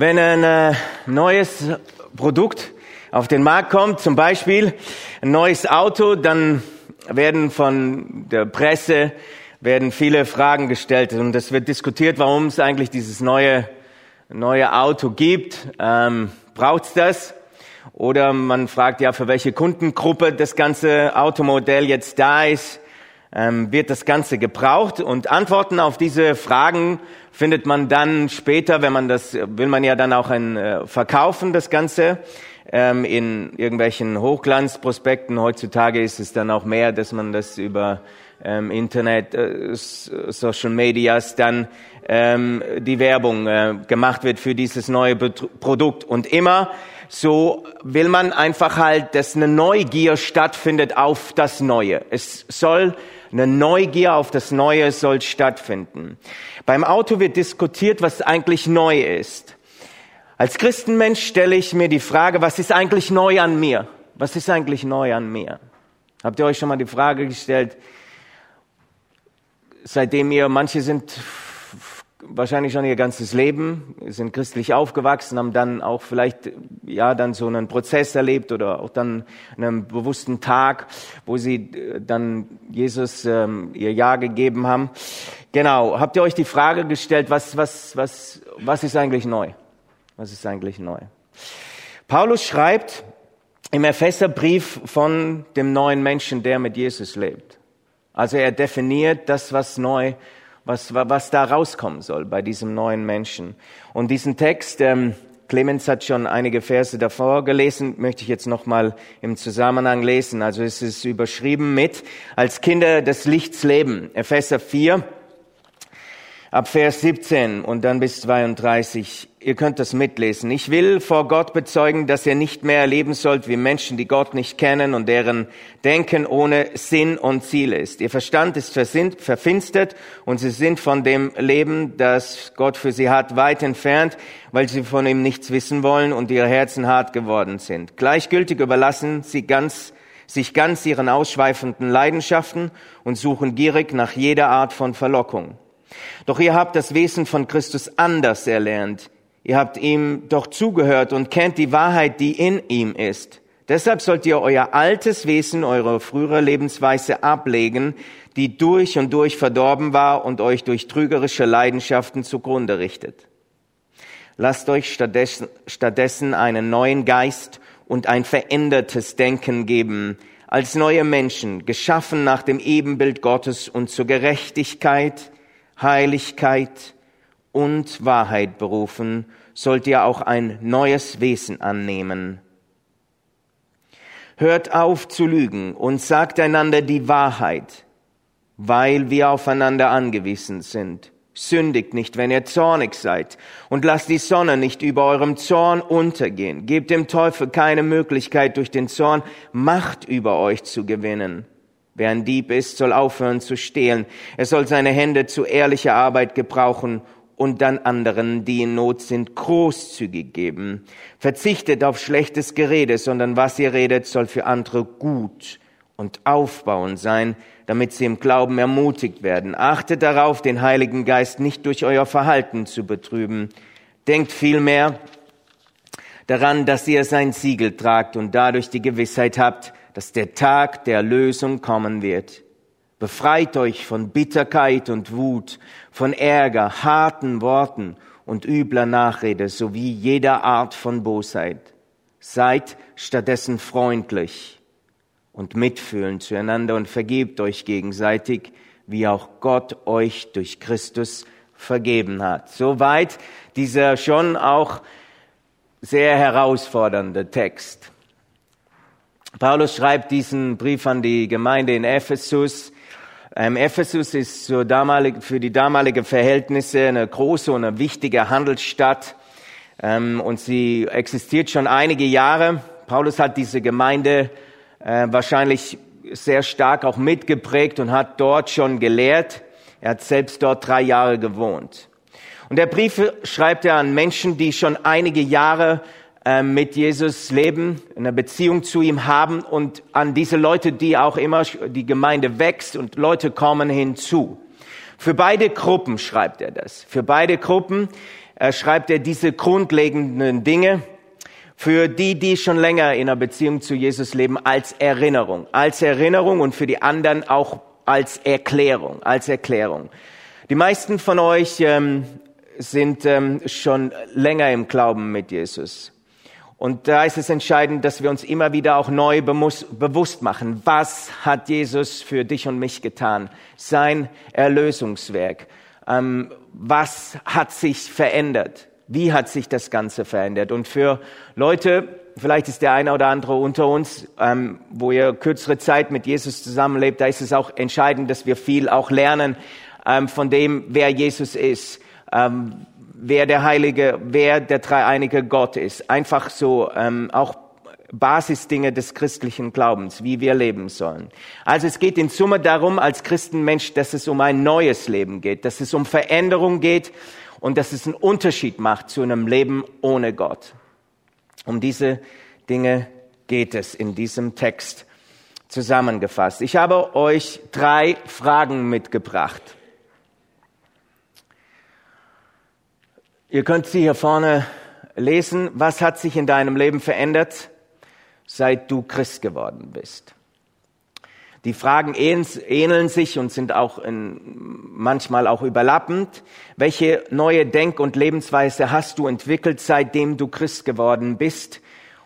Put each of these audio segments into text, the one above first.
Wenn ein äh, neues Produkt auf den Markt kommt, zum Beispiel ein neues Auto, dann werden von der Presse werden viele Fragen gestellt und es wird diskutiert, warum es eigentlich dieses neue neue Auto gibt. Ähm, Braucht es das? Oder man fragt ja, für welche Kundengruppe das ganze Automodell jetzt da ist. Ähm, wird das Ganze gebraucht? Und Antworten auf diese Fragen findet man dann später, wenn man das, will man ja dann auch ein, äh, verkaufen, das Ganze, ähm, in irgendwelchen Hochglanzprospekten. Heutzutage ist es dann auch mehr, dass man das über ähm, Internet, äh, Social Medias dann ähm, die Werbung äh, gemacht wird für dieses neue Produkt. Und immer so will man einfach halt, dass eine Neugier stattfindet auf das Neue. Es soll eine Neugier auf das Neue soll stattfinden. Beim Auto wird diskutiert, was eigentlich neu ist. Als Christenmensch stelle ich mir die Frage, was ist eigentlich neu an mir? Was ist eigentlich neu an mir? Habt ihr euch schon mal die Frage gestellt, seitdem ihr, manche sind wahrscheinlich schon ihr ganzes Leben, sind christlich aufgewachsen, haben dann auch vielleicht, ja, dann so einen Prozess erlebt oder auch dann einen bewussten Tag, wo sie äh, dann Jesus ähm, ihr Ja gegeben haben. Genau. Habt ihr euch die Frage gestellt, was, was, was, was ist eigentlich neu? Was ist eigentlich neu? Paulus schreibt im Epheserbrief von dem neuen Menschen, der mit Jesus lebt. Also er definiert das, was neu was, was da rauskommen soll bei diesem neuen Menschen. Und diesen Text, ähm, Clemens hat schon einige Verse davor gelesen, möchte ich jetzt nochmal im Zusammenhang lesen. Also es ist überschrieben mit, als Kinder des Lichts leben. Epheser 4, ab Vers 17 und dann bis 32. Ihr könnt das mitlesen. Ich will vor Gott bezeugen, dass ihr nicht mehr leben sollt wie Menschen, die Gott nicht kennen und deren Denken ohne Sinn und Ziel ist. Ihr Verstand ist verfinstert und sie sind von dem Leben, das Gott für sie hat, weit entfernt, weil sie von ihm nichts wissen wollen und ihre Herzen hart geworden sind. Gleichgültig überlassen sie ganz sich ganz ihren ausschweifenden Leidenschaften und suchen gierig nach jeder Art von Verlockung. Doch ihr habt das Wesen von Christus anders erlernt. Ihr habt ihm doch zugehört und kennt die Wahrheit, die in ihm ist. Deshalb sollt ihr euer altes Wesen, eure frühere Lebensweise ablegen, die durch und durch verdorben war und euch durch trügerische Leidenschaften zugrunde richtet. Lasst euch stattdessen, stattdessen einen neuen Geist und ein verändertes Denken geben, als neue Menschen, geschaffen nach dem Ebenbild Gottes und zur Gerechtigkeit, Heiligkeit und Wahrheit berufen, sollt ihr auch ein neues Wesen annehmen. Hört auf zu lügen und sagt einander die Wahrheit, weil wir aufeinander angewiesen sind. Sündigt nicht, wenn ihr zornig seid, und lasst die Sonne nicht über eurem Zorn untergehen. Gebt dem Teufel keine Möglichkeit, durch den Zorn Macht über euch zu gewinnen. Wer ein Dieb ist, soll aufhören zu stehlen. Er soll seine Hände zu ehrlicher Arbeit gebrauchen und dann anderen, die in Not sind, großzügig geben. Verzichtet auf schlechtes Gerede, sondern was ihr redet, soll für andere gut und aufbauend sein, damit sie im Glauben ermutigt werden. Achtet darauf, den Heiligen Geist nicht durch euer Verhalten zu betrüben. Denkt vielmehr daran, dass ihr sein Siegel tragt und dadurch die Gewissheit habt, dass der Tag der Lösung kommen wird. Befreit euch von Bitterkeit und Wut, von Ärger, harten Worten und übler Nachrede sowie jeder Art von Bosheit. Seid stattdessen freundlich und mitfühlend zueinander und vergebt euch gegenseitig, wie auch Gott euch durch Christus vergeben hat. Soweit dieser schon auch sehr herausfordernde Text. Paulus schreibt diesen Brief an die Gemeinde in Ephesus. Ähm, Ephesus ist für, damalige, für die damalige Verhältnisse eine große und eine wichtige Handelsstadt. Ähm, und sie existiert schon einige Jahre. Paulus hat diese Gemeinde äh, wahrscheinlich sehr stark auch mitgeprägt und hat dort schon gelehrt. Er hat selbst dort drei Jahre gewohnt. Und der Brief schreibt er an Menschen, die schon einige Jahre mit Jesus leben, eine Beziehung zu ihm haben und an diese Leute, die auch immer die Gemeinde wächst und Leute kommen hinzu. Für beide Gruppen schreibt er das. Für beide Gruppen äh, schreibt er diese grundlegenden Dinge für die, die schon länger in einer Beziehung zu Jesus leben, als Erinnerung. Als Erinnerung und für die anderen auch als Erklärung, als Erklärung. Die meisten von euch ähm, sind ähm, schon länger im Glauben mit Jesus. Und da ist es entscheidend, dass wir uns immer wieder auch neu bewusst machen, was hat Jesus für dich und mich getan? Sein Erlösungswerk. Ähm, was hat sich verändert? Wie hat sich das Ganze verändert? Und für Leute, vielleicht ist der eine oder andere unter uns, ähm, wo ihr kürzere Zeit mit Jesus zusammenlebt, da ist es auch entscheidend, dass wir viel auch lernen ähm, von dem, wer Jesus ist ähm, wer der Heilige, wer der dreieinige Gott ist. Einfach so ähm, auch Basisdinge des christlichen Glaubens, wie wir leben sollen. Also es geht in Summe darum, als Christenmensch, dass es um ein neues Leben geht, dass es um Veränderung geht und dass es einen Unterschied macht zu einem Leben ohne Gott. Um diese Dinge geht es in diesem Text zusammengefasst. Ich habe euch drei Fragen mitgebracht. Ihr könnt sie hier vorne lesen. Was hat sich in deinem Leben verändert, seit du Christ geworden bist? Die Fragen ähneln sich und sind auch in, manchmal auch überlappend. Welche neue Denk- und Lebensweise hast du entwickelt, seitdem du Christ geworden bist?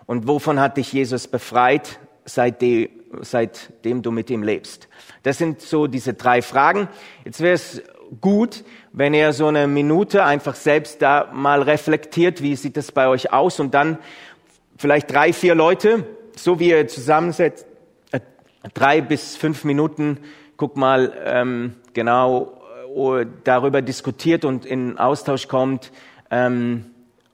Und wovon hat dich Jesus befreit, seitdem, seitdem du mit ihm lebst? Das sind so diese drei Fragen. Jetzt wäre es gut, wenn ihr so eine Minute einfach selbst da mal reflektiert, wie sieht das bei euch aus und dann vielleicht drei, vier Leute, so wie ihr zusammensetzt, äh, drei bis fünf Minuten, guck mal ähm, genau äh, darüber diskutiert und in Austausch kommt, ähm,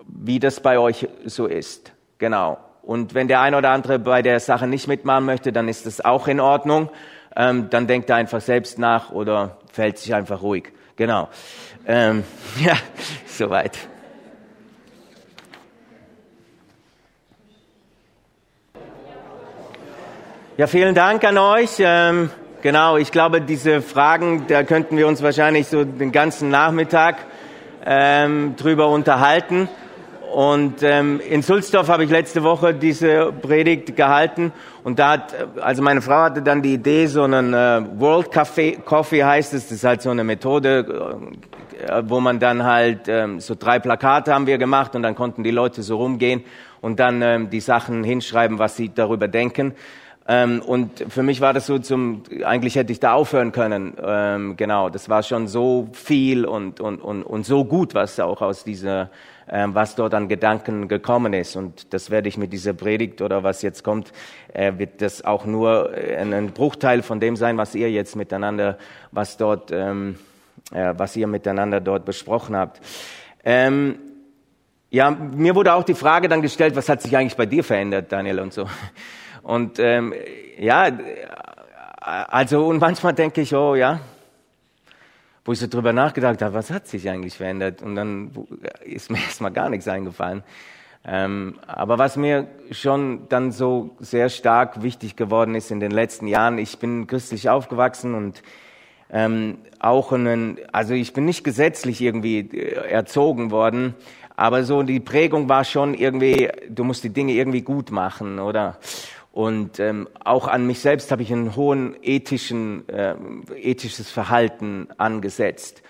wie das bei euch so ist. Genau. Und wenn der eine oder andere bei der Sache nicht mitmachen möchte, dann ist das auch in Ordnung. Ähm, dann denkt er einfach selbst nach oder verhält sich einfach ruhig. Genau. Ähm, ja, soweit. Ja, vielen Dank an euch. Ähm, genau, ich glaube, diese Fragen, da könnten wir uns wahrscheinlich so den ganzen Nachmittag ähm, drüber unterhalten. Und ähm, in Sulzdorf habe ich letzte Woche diese Predigt gehalten und da hat, also meine Frau hatte dann die Idee, so einen äh, World Coffee, Coffee heißt es, das ist halt so eine Methode, äh, wo man dann halt ähm, so drei Plakate haben wir gemacht und dann konnten die Leute so rumgehen und dann ähm, die Sachen hinschreiben, was sie darüber denken. Ähm, und für mich war das so zum, eigentlich hätte ich da aufhören können. Ähm, genau, das war schon so viel und, und, und, und so gut, was auch aus dieser ähm, was dort an Gedanken gekommen ist. Und das werde ich mit dieser Predigt oder was jetzt kommt, äh, wird das auch nur äh, ein Bruchteil von dem sein, was ihr jetzt miteinander, was dort, ähm, äh, was ihr miteinander dort besprochen habt. Ähm, ja, mir wurde auch die Frage dann gestellt, was hat sich eigentlich bei dir verändert, Daniel und so. Und ähm, ja, also und manchmal denke ich, oh ja, wo ich so drüber nachgedacht habe, was hat sich eigentlich verändert? Und dann ist mir erstmal gar nichts eingefallen. Ähm, aber was mir schon dann so sehr stark wichtig geworden ist in den letzten Jahren, ich bin christlich aufgewachsen und ähm, auch einen, also ich bin nicht gesetzlich irgendwie äh, erzogen worden, aber so die Prägung war schon irgendwie, du musst die Dinge irgendwie gut machen, oder? Und ähm, auch an mich selbst habe ich einen hohen ethischen, äh, ethisches Verhalten angesetzt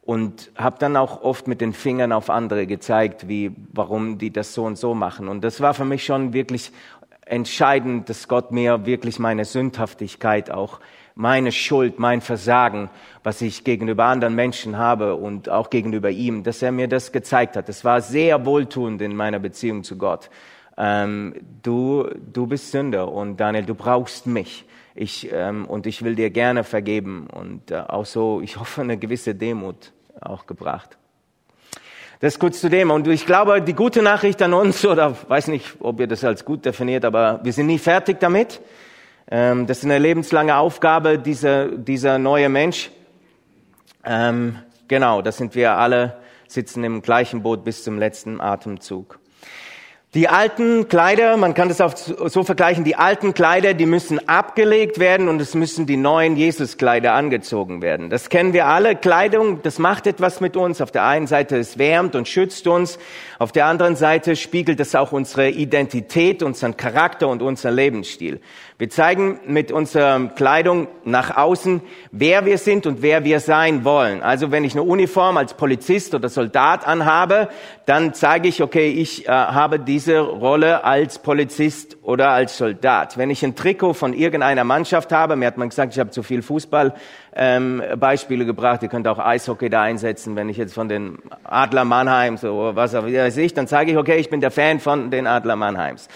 und habe dann auch oft mit den Fingern auf andere gezeigt, wie warum die das so und so machen. Und das war für mich schon wirklich entscheidend, dass Gott mir wirklich meine Sündhaftigkeit auch meine Schuld, mein Versagen, was ich gegenüber anderen Menschen habe und auch gegenüber ihm, dass er mir das gezeigt hat. Das war sehr wohltuend in meiner Beziehung zu Gott ähm, du, du bist Sünder und Daniel, du brauchst mich. Ich, ähm, und ich will dir gerne vergeben und äh, auch so, ich hoffe, eine gewisse Demut auch gebracht. Das ist kurz zu dem. Und ich glaube, die gute Nachricht an uns, oder weiß nicht, ob ihr das als gut definiert, aber wir sind nie fertig damit. Ähm, das ist eine lebenslange Aufgabe, dieser, dieser neue Mensch. Ähm, genau, das sind wir alle, sitzen im gleichen Boot bis zum letzten Atemzug. Die alten Kleider, man kann das auch so vergleichen, die alten Kleider, die müssen abgelegt werden und es müssen die neuen Jesuskleider angezogen werden. Das kennen wir alle. Kleidung, das macht etwas mit uns. Auf der einen Seite es wärmt und schützt uns. Auf der anderen Seite spiegelt es auch unsere Identität, unseren Charakter und unseren Lebensstil. Wir zeigen mit unserer Kleidung nach außen, wer wir sind und wer wir sein wollen. Also wenn ich eine Uniform als Polizist oder Soldat anhabe, dann zeige ich, okay, ich äh, habe diese Rolle als Polizist oder als Soldat. Wenn ich ein Trikot von irgendeiner Mannschaft habe, mir hat man gesagt, ich habe zu viel Fußball ähm, Beispiele gebracht, ihr könnt auch Eishockey da einsetzen, wenn ich jetzt von den Adler Mannheim so was weiß ich, dann sage ich, okay, ich bin der Fan von den Adler Mannheims.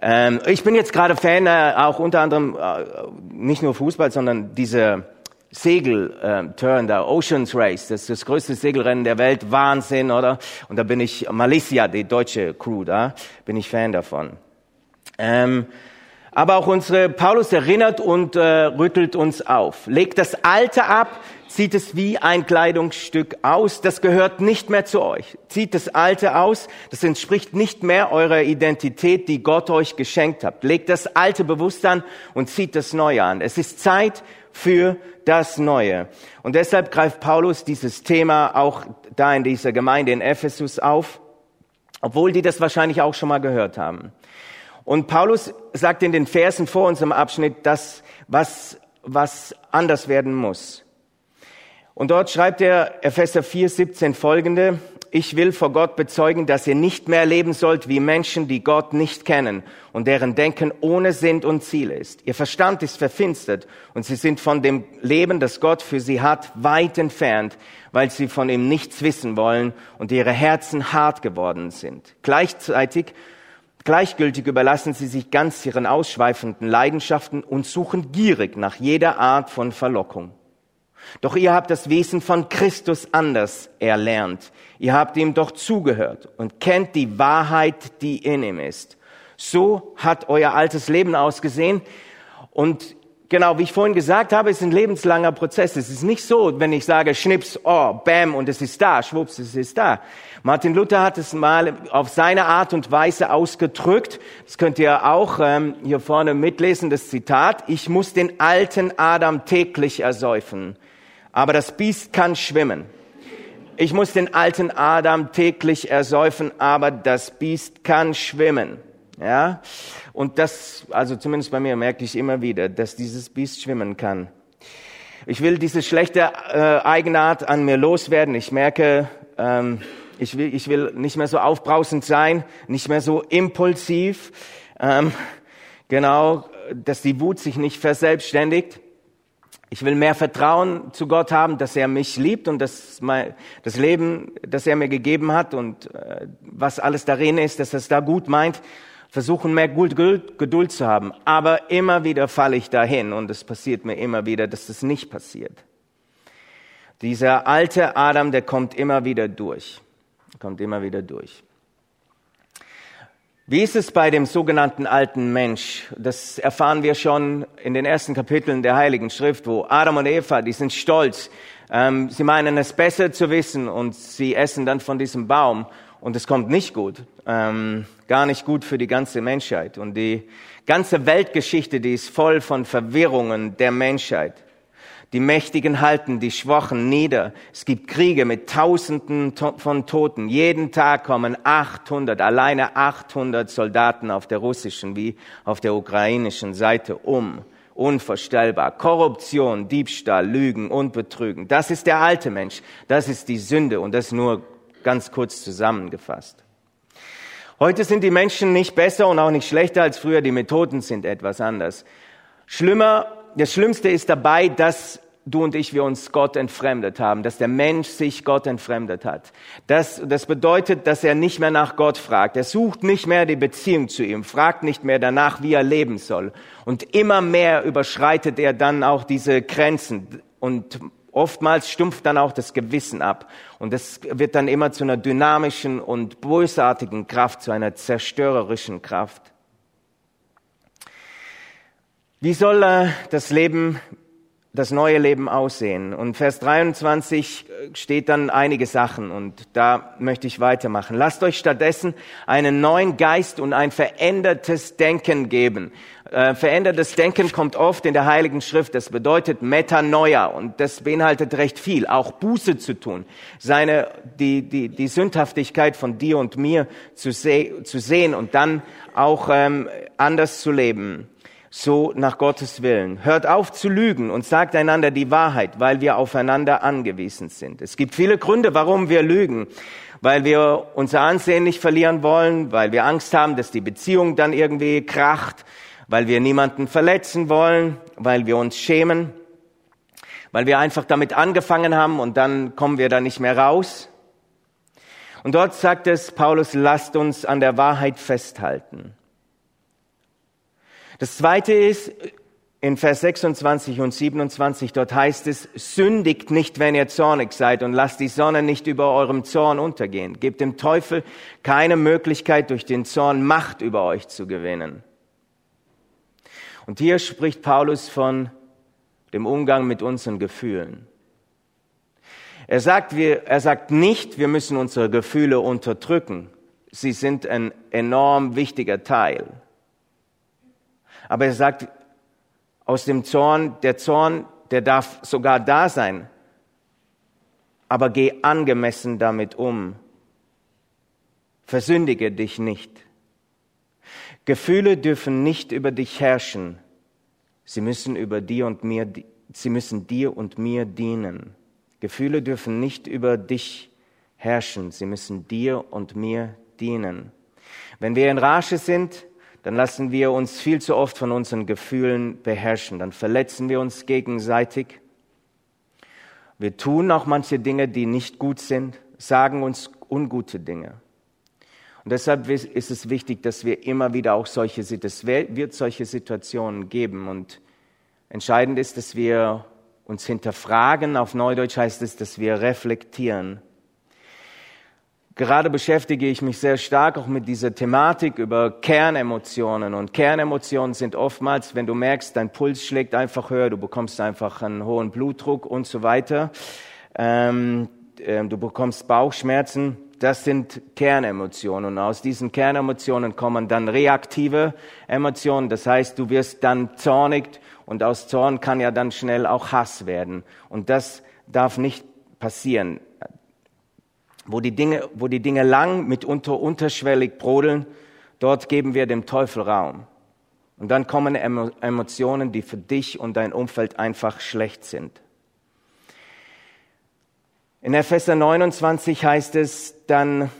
Ähm, ich bin jetzt gerade Fan, äh, auch unter anderem äh, nicht nur Fußball, sondern diese Segelturn, äh, der Oceans Race, das ist das größte Segelrennen der Welt, Wahnsinn, oder? Und da bin ich, Malaysia, die deutsche Crew, da bin ich Fan davon. Ähm, aber auch unsere Paulus erinnert und äh, rüttelt uns auf. Legt das Alte ab, zieht es wie ein Kleidungsstück aus. Das gehört nicht mehr zu euch. Zieht das Alte aus. Das entspricht nicht mehr eurer Identität, die Gott euch geschenkt hat. Legt das Alte bewusst an und zieht das Neue an. Es ist Zeit für das Neue. Und deshalb greift Paulus dieses Thema auch da in dieser Gemeinde in Ephesus auf, obwohl die das wahrscheinlich auch schon mal gehört haben. Und Paulus sagt in den Versen vor unserem Abschnitt das, was, was anders werden muss. Und dort schreibt er Epheser 4, 17 folgende, ich will vor Gott bezeugen, dass ihr nicht mehr leben sollt wie Menschen, die Gott nicht kennen und deren Denken ohne Sinn und Ziel ist. Ihr Verstand ist verfinstert und sie sind von dem Leben, das Gott für sie hat, weit entfernt, weil sie von ihm nichts wissen wollen und ihre Herzen hart geworden sind. Gleichzeitig Gleichgültig überlassen sie sich ganz ihren ausschweifenden Leidenschaften und suchen gierig nach jeder Art von Verlockung. Doch ihr habt das Wesen von Christus anders erlernt. Ihr habt ihm doch zugehört und kennt die Wahrheit, die in ihm ist. So hat euer altes Leben ausgesehen. Und genau, wie ich vorhin gesagt habe, ist ein lebenslanger Prozess. Es ist nicht so, wenn ich sage Schnips, oh, bam, und es ist da, schwupps, es ist da. Martin Luther hat es mal auf seine Art und Weise ausgedrückt. Das könnt ihr auch ähm, hier vorne mitlesen, das Zitat. Ich muss den alten Adam täglich ersäufen aber das Biest kann schwimmen. Ich muss den alten Adam täglich ersäufen, aber das Biest kann schwimmen. Ja? Und das, also zumindest bei mir merke ich immer wieder, dass dieses Biest schwimmen kann. Ich will diese schlechte äh, Eigenart an mir loswerden. Ich merke, ähm, ich, will, ich will nicht mehr so aufbrausend sein, nicht mehr so impulsiv. Ähm, genau, dass die Wut sich nicht verselbstständigt. Ich will mehr Vertrauen zu Gott haben, dass er mich liebt und dass mein, das Leben, das er mir gegeben hat und äh, was alles darin ist, dass er es da gut meint. Versuchen mehr Geduld, zu haben. Aber immer wieder falle ich dahin und es passiert mir immer wieder, dass das nicht passiert. Dieser alte Adam, der kommt immer wieder durch. Kommt immer wieder durch. Wie ist es bei dem sogenannten alten Mensch? Das erfahren wir schon in den ersten Kapiteln der Heiligen Schrift, wo Adam und Eva, die sind stolz. Ähm, sie meinen es besser zu wissen und sie essen dann von diesem Baum und es kommt nicht gut. Ähm, gar nicht gut für die ganze Menschheit. Und die ganze Weltgeschichte, die ist voll von Verwirrungen der Menschheit. Die Mächtigen halten die Schwachen nieder. Es gibt Kriege mit Tausenden von Toten. Jeden Tag kommen 800, alleine 800 Soldaten auf der russischen wie auf der ukrainischen Seite um. Unvorstellbar. Korruption, Diebstahl, Lügen und Betrügen. Das ist der alte Mensch. Das ist die Sünde und das nur ganz kurz zusammengefasst. Heute sind die Menschen nicht besser und auch nicht schlechter als früher. Die Methoden sind etwas anders. Schlimmer das Schlimmste ist dabei, dass du und ich, wir uns Gott entfremdet haben, dass der Mensch sich Gott entfremdet hat. Das, das bedeutet, dass er nicht mehr nach Gott fragt. Er sucht nicht mehr die Beziehung zu ihm, fragt nicht mehr danach, wie er leben soll. Und immer mehr überschreitet er dann auch diese Grenzen und oftmals stumpft dann auch das Gewissen ab. Und das wird dann immer zu einer dynamischen und bösartigen Kraft, zu einer zerstörerischen Kraft. Wie soll äh, das Leben das neue Leben aussehen? Und Vers 23 steht dann einige Sachen und da möchte ich weitermachen. Lasst euch stattdessen einen neuen Geist und ein verändertes Denken geben. Äh, verändertes Denken kommt oft in der Heiligen Schrift. Das bedeutet Metanoia und das beinhaltet recht viel, auch Buße zu tun, seine die die die Sündhaftigkeit von dir und mir zu, se zu sehen und dann auch ähm, anders zu leben so nach Gottes Willen. Hört auf zu lügen und sagt einander die Wahrheit, weil wir aufeinander angewiesen sind. Es gibt viele Gründe, warum wir lügen. Weil wir unser Ansehen nicht verlieren wollen, weil wir Angst haben, dass die Beziehung dann irgendwie kracht, weil wir niemanden verletzen wollen, weil wir uns schämen, weil wir einfach damit angefangen haben und dann kommen wir da nicht mehr raus. Und dort sagt es Paulus, lasst uns an der Wahrheit festhalten. Das zweite ist, in Vers 26 und 27, dort heißt es, sündigt nicht, wenn ihr zornig seid und lasst die Sonne nicht über eurem Zorn untergehen. Gebt dem Teufel keine Möglichkeit, durch den Zorn Macht über euch zu gewinnen. Und hier spricht Paulus von dem Umgang mit unseren Gefühlen. Er sagt, wir, er sagt nicht, wir müssen unsere Gefühle unterdrücken. Sie sind ein enorm wichtiger Teil. Aber er sagt, aus dem Zorn, der Zorn, der darf sogar da sein. Aber geh angemessen damit um. Versündige dich nicht. Gefühle dürfen nicht über dich herrschen. Sie müssen über dir und mir, sie müssen dir und mir dienen. Gefühle dürfen nicht über dich herrschen. Sie müssen dir und mir dienen. Wenn wir in Rage sind, dann lassen wir uns viel zu oft von unseren Gefühlen beherrschen. Dann verletzen wir uns gegenseitig. Wir tun auch manche Dinge, die nicht gut sind, sagen uns ungute Dinge. Und deshalb ist es wichtig, dass wir immer wieder auch solche, es wird solche Situationen geben. Und entscheidend ist, dass wir uns hinterfragen. Auf Neudeutsch heißt es, dass wir reflektieren. Gerade beschäftige ich mich sehr stark auch mit dieser Thematik über Kernemotionen. Und Kernemotionen sind oftmals, wenn du merkst, dein Puls schlägt einfach höher, du bekommst einfach einen hohen Blutdruck und so weiter. Ähm, äh, du bekommst Bauchschmerzen. Das sind Kernemotionen. Und aus diesen Kernemotionen kommen dann reaktive Emotionen. Das heißt, du wirst dann zornig und aus Zorn kann ja dann schnell auch Hass werden. Und das darf nicht passieren wo die Dinge, wo die Dinge lang mitunter unterschwellig brodeln, dort geben wir dem Teufel Raum. Und dann kommen Emotionen, die für dich und dein Umfeld einfach schlecht sind. In Epheser 29 heißt es dann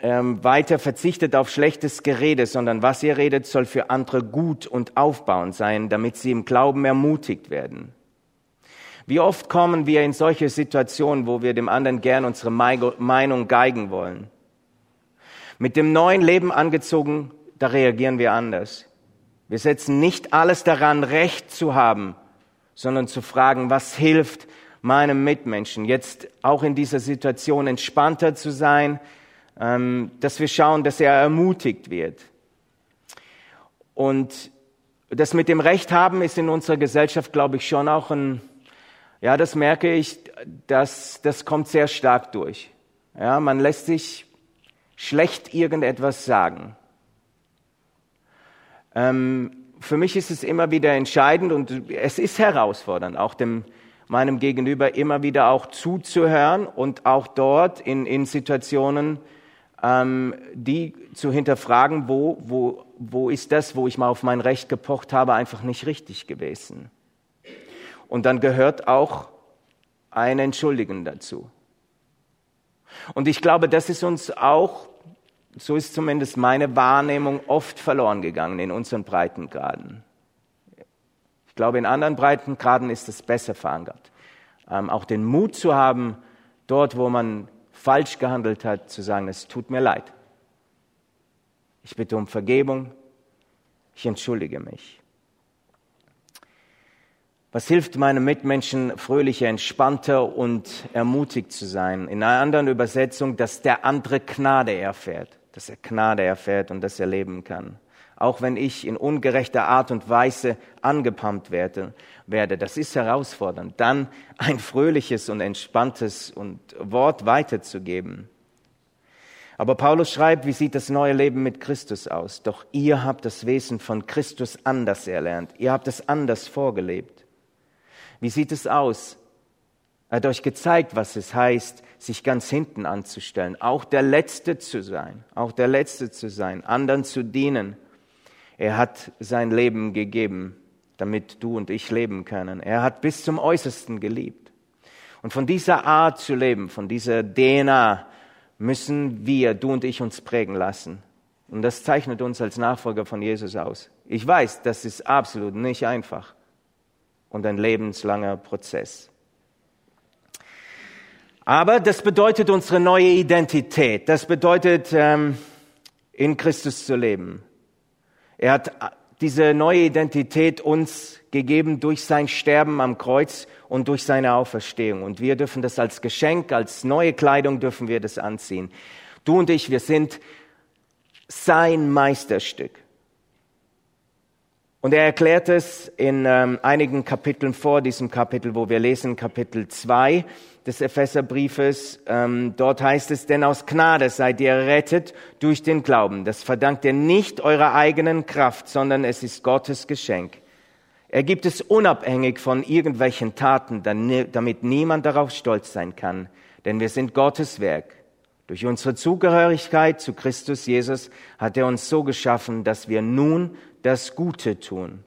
ähm, weiter, verzichtet auf schlechtes Gerede, sondern was ihr redet, soll für andere gut und aufbauend sein, damit sie im Glauben ermutigt werden. Wie oft kommen wir in solche Situationen, wo wir dem anderen gern unsere Meinung geigen wollen? Mit dem neuen Leben angezogen, da reagieren wir anders. Wir setzen nicht alles daran, Recht zu haben, sondern zu fragen, was hilft meinem Mitmenschen, jetzt auch in dieser Situation entspannter zu sein, ähm, dass wir schauen, dass er ermutigt wird. Und das mit dem Recht haben ist in unserer Gesellschaft, glaube ich, schon auch ein ja, das merke ich, das, das kommt sehr stark durch. Ja, man lässt sich schlecht irgendetwas sagen. Ähm, für mich ist es immer wieder entscheidend und es ist herausfordernd, auch dem, meinem Gegenüber immer wieder auch zuzuhören und auch dort in, in Situationen, ähm, die zu hinterfragen, wo, wo, wo ist das, wo ich mal auf mein Recht gepocht habe, einfach nicht richtig gewesen. Und dann gehört auch ein Entschuldigen dazu. Und ich glaube, das ist uns auch, so ist zumindest meine Wahrnehmung, oft verloren gegangen in unseren Breitengraden. Ich glaube, in anderen Breitengraden ist es besser verankert. Ähm, auch den Mut zu haben, dort, wo man falsch gehandelt hat, zu sagen, es tut mir leid. Ich bitte um Vergebung. Ich entschuldige mich. Was hilft meinem Mitmenschen, fröhlicher, entspannter und ermutigt zu sein? In einer anderen Übersetzung, dass der andere Gnade erfährt, dass er Gnade erfährt und das erleben kann. Auch wenn ich in ungerechter Art und Weise angepumpt werde, werde. Das ist herausfordernd. Dann ein fröhliches und entspanntes und Wort weiterzugeben. Aber Paulus schreibt, wie sieht das neue Leben mit Christus aus? Doch ihr habt das Wesen von Christus anders erlernt. Ihr habt es anders vorgelebt. Wie sieht es aus? Er hat euch gezeigt, was es heißt, sich ganz hinten anzustellen, auch der Letzte zu sein, auch der Letzte zu sein, anderen zu dienen. Er hat sein Leben gegeben, damit du und ich leben können. Er hat bis zum Äußersten geliebt. Und von dieser Art zu leben, von dieser DNA, müssen wir, du und ich, uns prägen lassen. Und das zeichnet uns als Nachfolger von Jesus aus. Ich weiß, das ist absolut nicht einfach und ein lebenslanger Prozess. Aber das bedeutet unsere neue Identität. Das bedeutet, ähm, in Christus zu leben. Er hat diese neue Identität uns gegeben durch sein Sterben am Kreuz und durch seine Auferstehung. Und wir dürfen das als Geschenk, als neue Kleidung dürfen wir das anziehen. Du und ich, wir sind sein Meisterstück. Und er erklärt es in ähm, einigen Kapiteln vor diesem Kapitel, wo wir lesen, Kapitel 2 des Epheserbriefes. Ähm, dort heißt es, denn aus Gnade seid ihr errettet durch den Glauben. Das verdankt ihr nicht eurer eigenen Kraft, sondern es ist Gottes Geschenk. Er gibt es unabhängig von irgendwelchen Taten, damit niemand darauf stolz sein kann. Denn wir sind Gottes Werk. Durch unsere Zugehörigkeit zu Christus Jesus hat er uns so geschaffen, dass wir nun das Gute tun.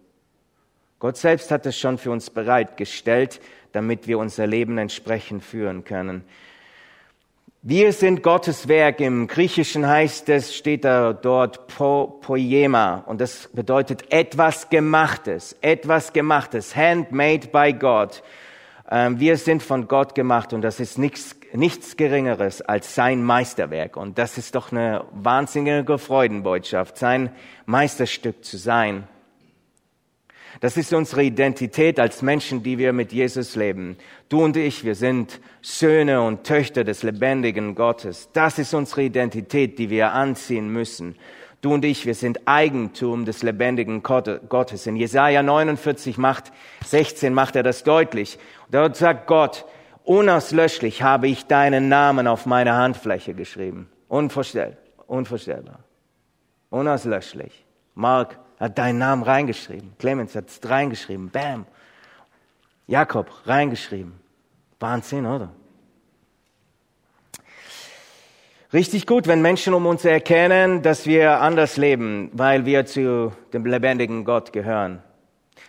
Gott selbst hat es schon für uns bereitgestellt, damit wir unser Leben entsprechend führen können. Wir sind Gottes Werk. Im Griechischen heißt es, steht da dort po, poema. Und das bedeutet etwas Gemachtes, etwas Gemachtes, handmade by God. Ähm, wir sind von Gott gemacht und das ist nichts, nichts Geringeres als sein Meisterwerk. Und das ist doch eine wahnsinnige Freudenbotschaft, sein Meisterstück zu sein. Das ist unsere Identität als Menschen, die wir mit Jesus leben. Du und ich, wir sind Söhne und Töchter des lebendigen Gottes. Das ist unsere Identität, die wir anziehen müssen. Du und ich, wir sind Eigentum des lebendigen Gottes. In Jesaja 49 macht, 16 macht er das deutlich. Dort sagt Gott, unauslöschlich habe ich deinen Namen auf meine Handfläche geschrieben. Unvorstellbar. Unvorstellbar. Unauslöschlich. Mark hat deinen Namen reingeschrieben. Clemens hat es reingeschrieben. Bam. Jakob reingeschrieben. Wahnsinn, oder? Richtig gut, wenn Menschen um uns erkennen, dass wir anders leben, weil wir zu dem lebendigen Gott gehören.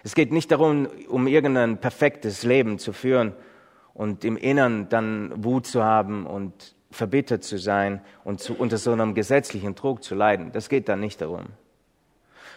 Es geht nicht darum, um irgendein perfektes Leben zu führen und im Innern dann Wut zu haben und verbittert zu sein und zu, unter so einem gesetzlichen Druck zu leiden. Das geht dann nicht darum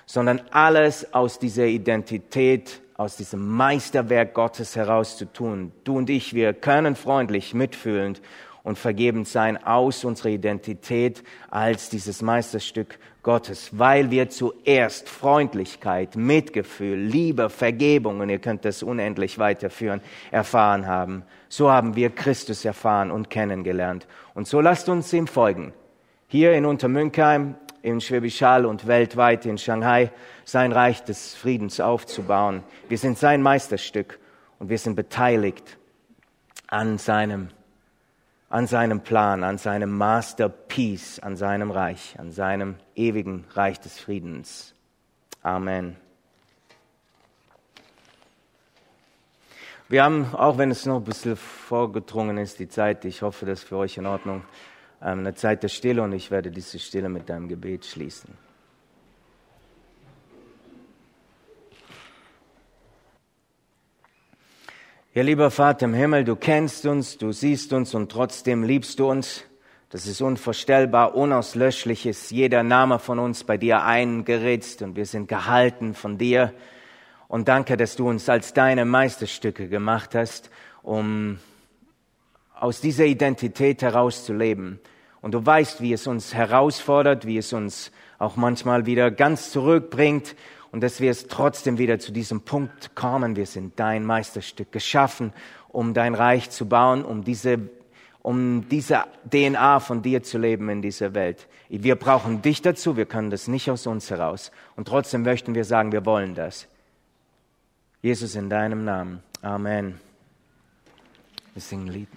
sondern alles aus dieser Identität, aus diesem Meisterwerk Gottes heraus zu tun. Du und ich, wir können freundlich, mitfühlend und vergebend sein aus unserer Identität als dieses Meisterstück Gottes, weil wir zuerst Freundlichkeit, Mitgefühl, Liebe, Vergebung, und ihr könnt das unendlich weiterführen, erfahren haben. So haben wir Christus erfahren und kennengelernt. Und so lasst uns ihm folgen. Hier in Untermünkheim in Schwäbisch Hall und weltweit in Shanghai sein Reich des Friedens aufzubauen. Wir sind sein Meisterstück und wir sind beteiligt an seinem, an seinem Plan, an seinem Masterpiece, an seinem Reich, an seinem ewigen Reich des Friedens. Amen. Wir haben, auch wenn es noch ein bisschen vorgedrungen ist, die Zeit, ich hoffe, das ist für euch in Ordnung, ähm, eine Zeit der Stille und ich werde diese Stille mit deinem Gebet schließen. Ja, lieber Vater im Himmel, du kennst uns, du siehst uns und trotzdem liebst du uns. Das ist unvorstellbar, unauslöschlich ist jeder Name von uns bei dir eingeritzt und wir sind gehalten von dir. Und danke, dass du uns als deine Meisterstücke gemacht hast, um aus dieser Identität herauszuleben. Und du weißt, wie es uns herausfordert, wie es uns auch manchmal wieder ganz zurückbringt und dass wir es trotzdem wieder zu diesem Punkt kommen. Wir sind dein Meisterstück geschaffen, um dein Reich zu bauen, um diese um diese DNA von dir zu leben in dieser Welt. Wir brauchen dich dazu, wir können das nicht aus uns heraus. Und trotzdem möchten wir sagen, wir wollen das. Jesus, in deinem Namen. Amen. Wir singen Lied.